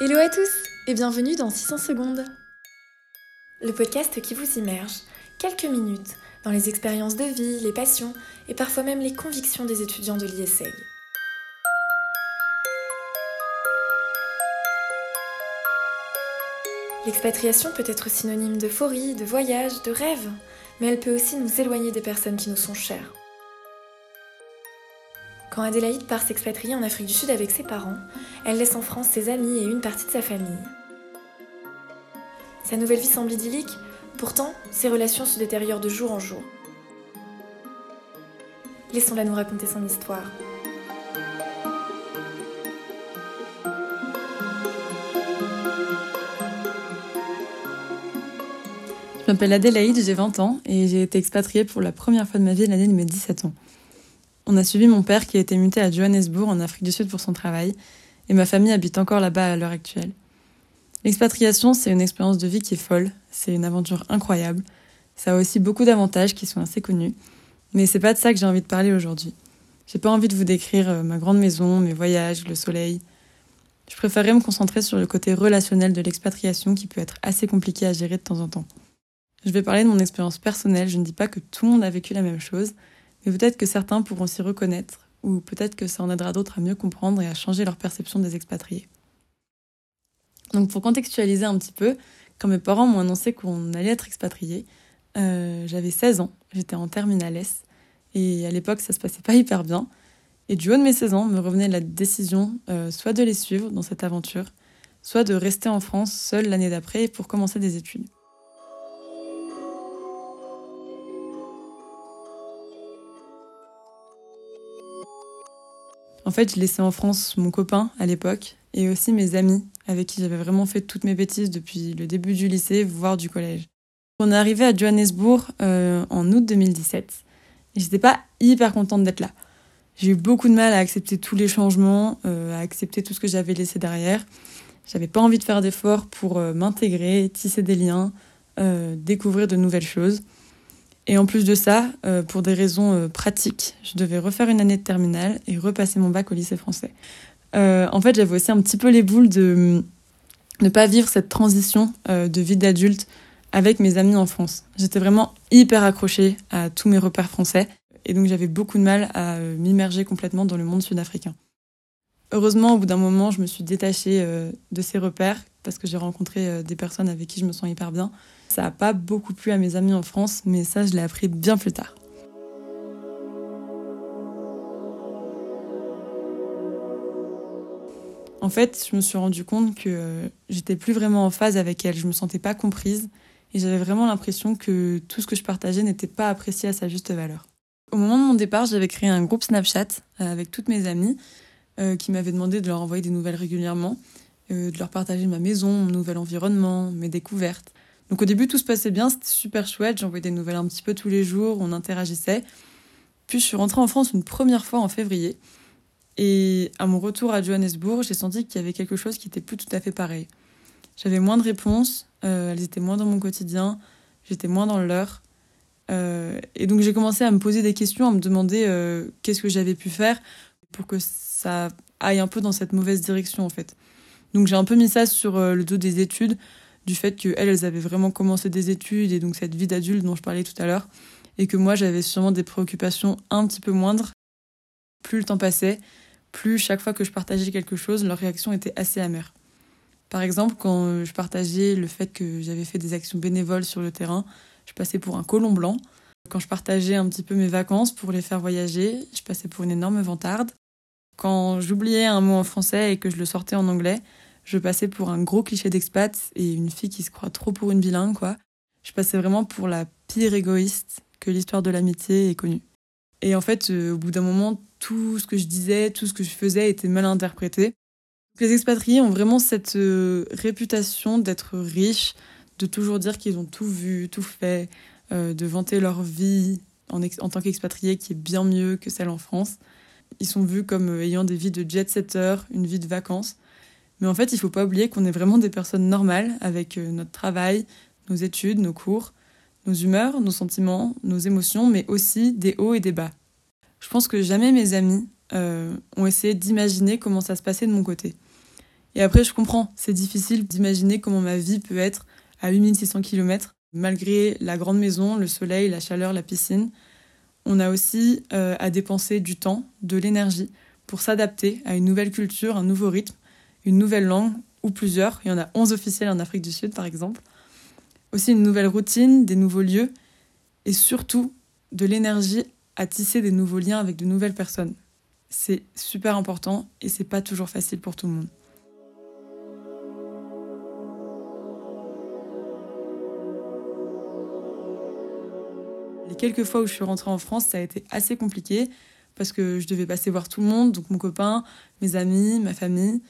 Hello à tous et bienvenue dans 600 secondes. Le podcast qui vous immerge quelques minutes dans les expériences de vie, les passions et parfois même les convictions des étudiants de l'ISEG. L'expatriation peut être synonyme d'euphorie, de voyage, de rêve, mais elle peut aussi nous éloigner des personnes qui nous sont chères. Quand Adélaïde part s'expatrier en Afrique du Sud avec ses parents, elle laisse en France ses amis et une partie de sa famille. Sa nouvelle vie semble idyllique, pourtant ses relations se détériorent de jour en jour. Laissons-la nous raconter son histoire. Je m'appelle Adélaïde, j'ai 20 ans et j'ai été expatriée pour la première fois de ma vie l'année de mes 17 ans. On a suivi mon père qui a été muté à Johannesburg en Afrique du Sud pour son travail, et ma famille habite encore là-bas à l'heure actuelle. L'expatriation, c'est une expérience de vie qui est folle, c'est une aventure incroyable. Ça a aussi beaucoup d'avantages qui sont assez connus, mais c'est pas de ça que j'ai envie de parler aujourd'hui. J'ai pas envie de vous décrire euh, ma grande maison, mes voyages, le soleil. Je préférerais me concentrer sur le côté relationnel de l'expatriation qui peut être assez compliqué à gérer de temps en temps. Je vais parler de mon expérience personnelle, je ne dis pas que tout le monde a vécu la même chose, mais peut-être que certains pourront s'y reconnaître, ou peut-être que ça en aidera d'autres à mieux comprendre et à changer leur perception des expatriés. Donc pour contextualiser un petit peu, quand mes parents m'ont annoncé qu'on allait être expatriés, euh, j'avais 16 ans, j'étais en terminale S, et à l'époque ça se passait pas hyper bien. Et du haut de mes 16 ans me revenait la décision euh, soit de les suivre dans cette aventure, soit de rester en France seule l'année d'après pour commencer des études. En fait, je laissais en France mon copain à l'époque et aussi mes amis avec qui j'avais vraiment fait toutes mes bêtises depuis le début du lycée, voire du collège. On est arrivé à Johannesburg euh, en août 2017 et j'étais pas hyper contente d'être là. J'ai eu beaucoup de mal à accepter tous les changements, euh, à accepter tout ce que j'avais laissé derrière. J'avais pas envie de faire d'efforts pour euh, m'intégrer, tisser des liens, découvrir de nouvelles choses. Et en plus de ça, euh, pour des raisons euh, pratiques, je devais refaire une année de terminale et repasser mon bac au lycée français. Euh, en fait, j'avais aussi un petit peu les boules de ne pas vivre cette transition de vie d'adulte avec mes amis en France. J'étais vraiment hyper accrochée à tous mes repères français et donc j'avais beaucoup de mal à m'immerger complètement dans le monde sud-africain. Heureusement, au bout d'un moment, je me suis détachée de ces repères parce que j'ai rencontré des personnes avec qui je me sens hyper bien. Ça n'a pas beaucoup plu à mes amis en France, mais ça, je l'ai appris bien plus tard. En fait, je me suis rendu compte que euh, j'étais plus vraiment en phase avec elle. Je me sentais pas comprise et j'avais vraiment l'impression que tout ce que je partageais n'était pas apprécié à sa juste valeur. Au moment de mon départ, j'avais créé un groupe Snapchat euh, avec toutes mes amies euh, qui m'avaient demandé de leur envoyer des nouvelles régulièrement, de leur partager ma maison, mon nouvel environnement, mes découvertes. Donc au début, tout se passait bien, c'était super chouette. J'envoyais des nouvelles un petit peu tous les jours, on interagissait. Puis je suis rentrée en France une première fois en février. Et à mon retour à Johannesburg, j'ai senti qu'il y avait quelque chose qui était plus tout à fait pareil. J'avais moins de réponses, euh, elles étaient moins dans mon quotidien, j'étais moins dans leur. Euh, et donc j'ai commencé à me poser des questions, à me demander euh, qu'est-ce que j'avais pu faire pour que ça aille un peu dans cette mauvaise direction en fait. Donc j'ai un peu mis ça sur le dos des études du fait qu'elles, elles avaient vraiment commencé des études et donc cette vie d'adulte dont je parlais tout à l'heure, et que moi j'avais sûrement des préoccupations un petit peu moindres. Plus le temps passait, plus chaque fois que je partageais quelque chose, leur réaction était assez amère. Par exemple, quand je partageais le fait que j'avais fait des actions bénévoles sur le terrain, je passais pour un colon blanc. Quand je partageais un petit peu mes vacances pour les faire voyager, je passais pour une énorme vantarde. Quand j'oubliais un mot en français et que je le sortais en anglais, je passais pour un gros cliché d'expat et une fille qui se croit trop pour une bilingue, quoi. Je passais vraiment pour la pire égoïste que l'histoire de l'amitié ait connue. Et en fait, euh, au bout d'un moment, tout ce que je disais, tout ce que je faisais était mal interprété. Les expatriés ont vraiment cette euh, réputation d'être riches, de toujours dire qu'ils ont tout vu, tout fait, euh, de vanter leur vie en, tant qu'expatriés qui est bien mieux que celle en France. Ils sont vus comme ayant des vies de jet-setter, une vie de vacances. Mais en fait, il ne faut pas oublier qu'on est vraiment des personnes normales avec euh, notre travail, nos études, nos cours, nos humeurs, nos sentiments, nos émotions, mais aussi des hauts et des bas. Je pense que jamais mes amis euh, ont essayé d'imaginer comment ça se passait de mon côté. Et après, je comprends, c'est difficile d'imaginer comment ma vie peut être à 8600 km, malgré la grande maison, le soleil, la chaleur, la piscine. On a aussi euh, à dépenser du temps, de l'énergie, pour s'adapter à une nouvelle culture, un nouveau rythme, une nouvelle langue, ou plusieurs. Il y en a 11 officiels en Afrique du Sud, par exemple. Aussi une nouvelle routine, des nouveaux lieux, et surtout de l'énergie à tisser des nouveaux liens avec de nouvelles personnes. C'est super important et c'est pas toujours facile pour tout le monde. Les quelques fois où je suis rentrée en France, ça a été assez compliqué parce que je devais passer voir tout le monde, donc mon copain, mes amis, ma famille.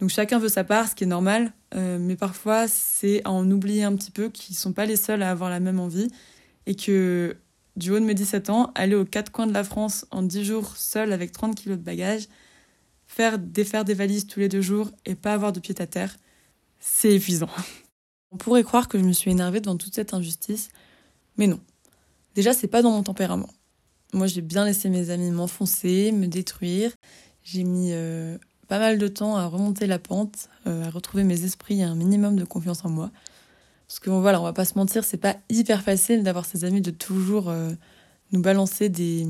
Donc chacun veut sa part, ce qui est normal, euh, mais parfois c'est à en oublier un petit peu qu'ils sont pas les seuls à avoir la même envie et que du haut de mes 17 ans, aller aux quatre coins de la France en 10 jours seul avec 30 kilos de bagages, faire défaire des valises tous les deux jours et pas avoir de pied à terre, c'est épuisant. On pourrait croire que je me suis énervée devant toute cette injustice, mais non. Déjà, c'est pas dans mon tempérament. Moi, j'ai bien laissé mes amis m'enfoncer, me détruire. J'ai mis euh, pas mal de temps à remonter la pente, euh, à retrouver mes esprits et un minimum de confiance en moi. Parce que voilà, on va pas se mentir, c'est pas hyper facile d'avoir ses amis de toujours euh, nous balancer des,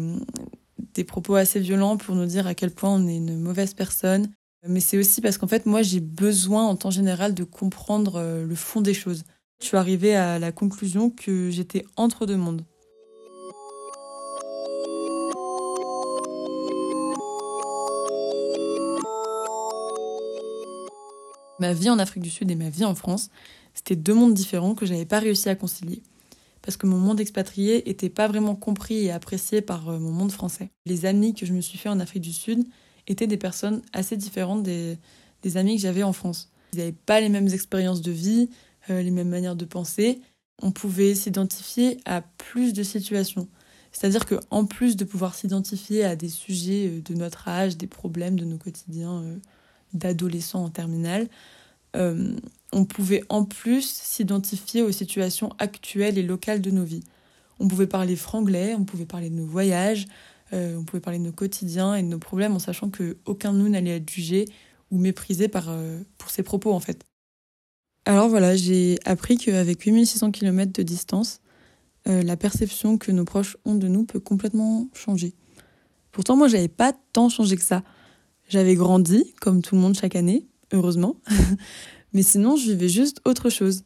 des propos assez violents pour nous dire à quel point on est une mauvaise personne. Mais c'est aussi parce qu'en fait, moi, j'ai besoin en temps général de comprendre euh, le fond des choses. Je suis arrivée à la conclusion que j'étais entre deux mondes. Ma vie en Afrique du Sud et ma vie en France, c'était deux mondes différents que j'avais pas réussi à concilier. Parce que mon monde expatrié était pas vraiment compris et apprécié par euh, mon monde français. Les amis que je me suis fait en Afrique du Sud étaient des personnes assez différentes des, amis que j'avais en France. Ils n'avaient pas les mêmes expériences de vie, euh, les mêmes manières de penser. On pouvait s'identifier à plus de situations. C'est-à-dire qu'en plus de pouvoir s'identifier à des sujets euh, de notre âge, des problèmes de nos quotidiens d'adolescents en terminale, on pouvait en plus s'identifier aux situations actuelles et locales de nos vies. On pouvait parler franglais, on pouvait parler de nos voyages, euh, on pouvait parler de nos quotidiens et de nos problèmes en sachant qu'aucun de nous n'allait être jugé ou méprisé par, euh, pour ses propos en fait. Alors voilà, j'ai appris qu'avec 8600 km de distance, euh, la perception que nos proches ont de nous peut complètement changer. Pourtant, moi, j'avais pas tant changé que ça. J'avais grandi, comme tout le monde chaque année, heureusement. Mais sinon, je vivais juste autre chose.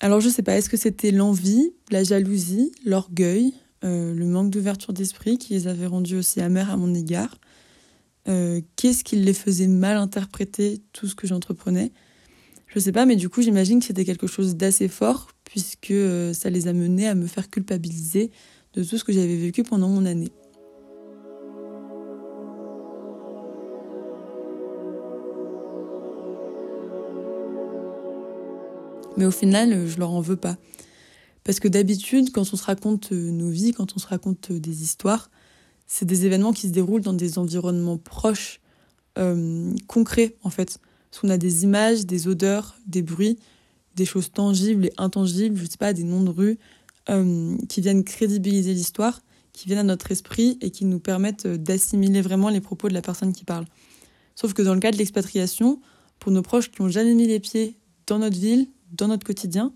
Alors je sais pas, est-ce que c'était l'envie, la jalousie, l'orgueil, euh, le manque d'ouverture d'esprit qui les avait rendus aussi amers à mon égard? Euh, Qu'est-ce qui les faisait mal interpréter tout ce que j'entreprenais? Je sais pas, mais du coup j'imagine que c'était quelque chose d'assez fort puisque euh, ça les a menés à me faire culpabiliser de tout ce que j'avais vécu pendant mon année. Mais au final, je leur en veux pas. Parce que d'habitude, quand on se raconte euh, nos vies, quand on se raconte euh, des histoires, c'est des événements qui se déroulent dans des environnements proches, euh, concrets en fait. Parce qu'on a des images, des odeurs, des bruits, des choses tangibles et intangibles, je sais pas, des noms de rues, qui viennent crédibiliser l'histoire, qui viennent à notre esprit et qui nous permettent d'assimiler vraiment les propos de la personne qui parle. Sauf que dans le cas de l'expatriation, pour nos proches qui n'ont jamais mis les pieds dans notre ville, dans notre quotidien,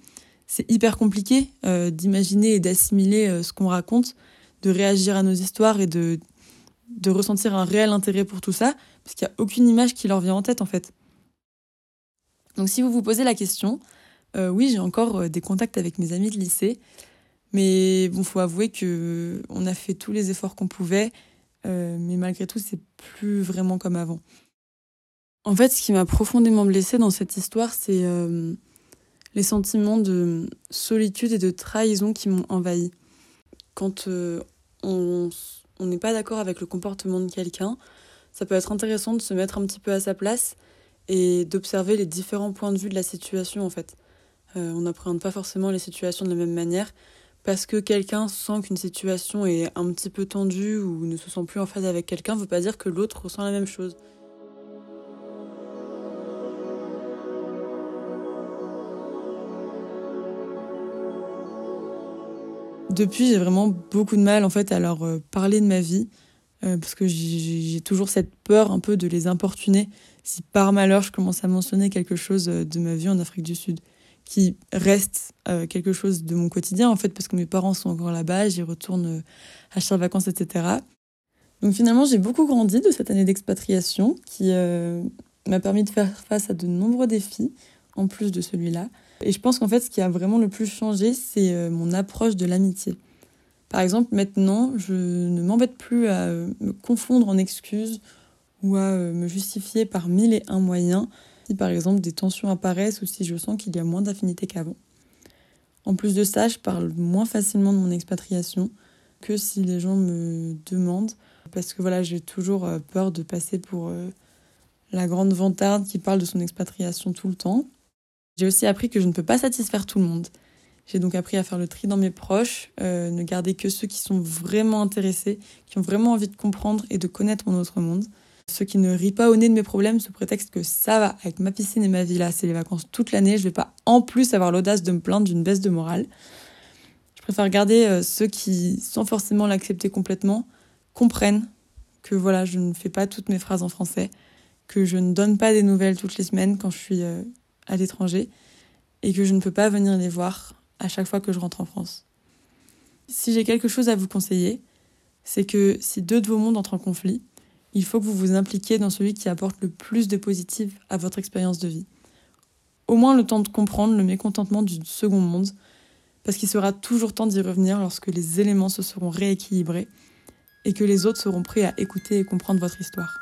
c'est hyper compliqué euh, d'imaginer et d'assimiler euh, ce qu'on raconte, de réagir à nos histoires et de, de ressentir un réel intérêt pour tout ça, parce qu'il n'y a aucune image qui leur vient en tête en fait. Donc si vous vous posez la question, euh, oui, j'ai encore des contacts avec mes amis de lycée, mais bon, faut avouer que on a fait tous les efforts qu'on pouvait, mais malgré tout, c'est plus vraiment comme avant. En fait, ce qui m'a profondément blessée dans cette histoire, c'est les sentiments de solitude et de trahison qui m'ont envahi. Quand euh, on n'est pas d'accord avec le comportement de quelqu'un, ça peut être intéressant de se mettre un petit peu à sa place et d'observer les différents points de vue de la situation en fait. Euh, on n'appréhende pas forcément les situations de la même manière parce que quelqu'un sent qu'une situation est un petit peu tendue ou ne se sent plus en phase avec quelqu'un, ne veut pas dire que l'autre ressent la même chose. Depuis, j'ai vraiment beaucoup de mal en fait à leur euh, parler de ma vie, euh, parce que j'ai toujours cette peur un peu de les importuner si par malheur je commence à mentionner quelque chose euh, de ma vie en Afrique du Sud, qui reste quelque chose de mon quotidien en fait, parce que mes parents sont encore là-bas, j'y retourne à chaque vacances, etc. Donc finalement, j'ai beaucoup grandi de cette année d'expatriation qui m'a permis de faire face à de nombreux défis, en plus de celui-là. Et je pense qu'en fait, ce qui a vraiment le plus changé, c'est mon approche de l'amitié. Par exemple, maintenant, je ne m'embête plus à me confondre en excuses ou à euh, me justifier par mille et un moyens si par exemple des tensions apparaissent ou si je sens qu'il y a moins d'affinité qu'avant. En plus de ça, je parle moins facilement de mon expatriation que si les gens me demandent parce que voilà, j'ai toujours euh, peur de passer pour euh, la grande vantarde qui parle de son expatriation tout le temps. J'ai aussi appris que je ne peux pas satisfaire tout le monde j'ai donc appris à faire le tri dans mes proches, euh, ne garder que ceux qui sont vraiment intéressés, qui ont vraiment envie de comprendre et de connaître mon autre monde. Ceux qui ne rient pas au nez de mes problèmes sous prétexte que ça va, avec ma piscine et ma villa, c'est les vacances toute l'année, je vais pas en plus avoir l'audace de me plaindre d'une baisse de morale. Je préfère garder euh, ceux qui, sans forcément l'accepter complètement, comprennent que voilà, je ne fais pas toutes mes phrases en français, que je ne donne pas des nouvelles toutes les semaines quand je suis euh, à l'étranger et que je ne peux pas venir les voir à chaque fois que je rentre en France. Si j'ai quelque chose à vous conseiller, c'est que si deux de vos mondes entrent en conflit, il faut que vous vous impliquiez dans celui qui apporte le plus de positif à votre expérience de vie. Au moins le temps de comprendre le mécontentement du second monde, parce qu'il sera toujours temps d'y revenir lorsque les éléments se seront rééquilibrés et que les autres seront prêts à écouter et comprendre votre histoire.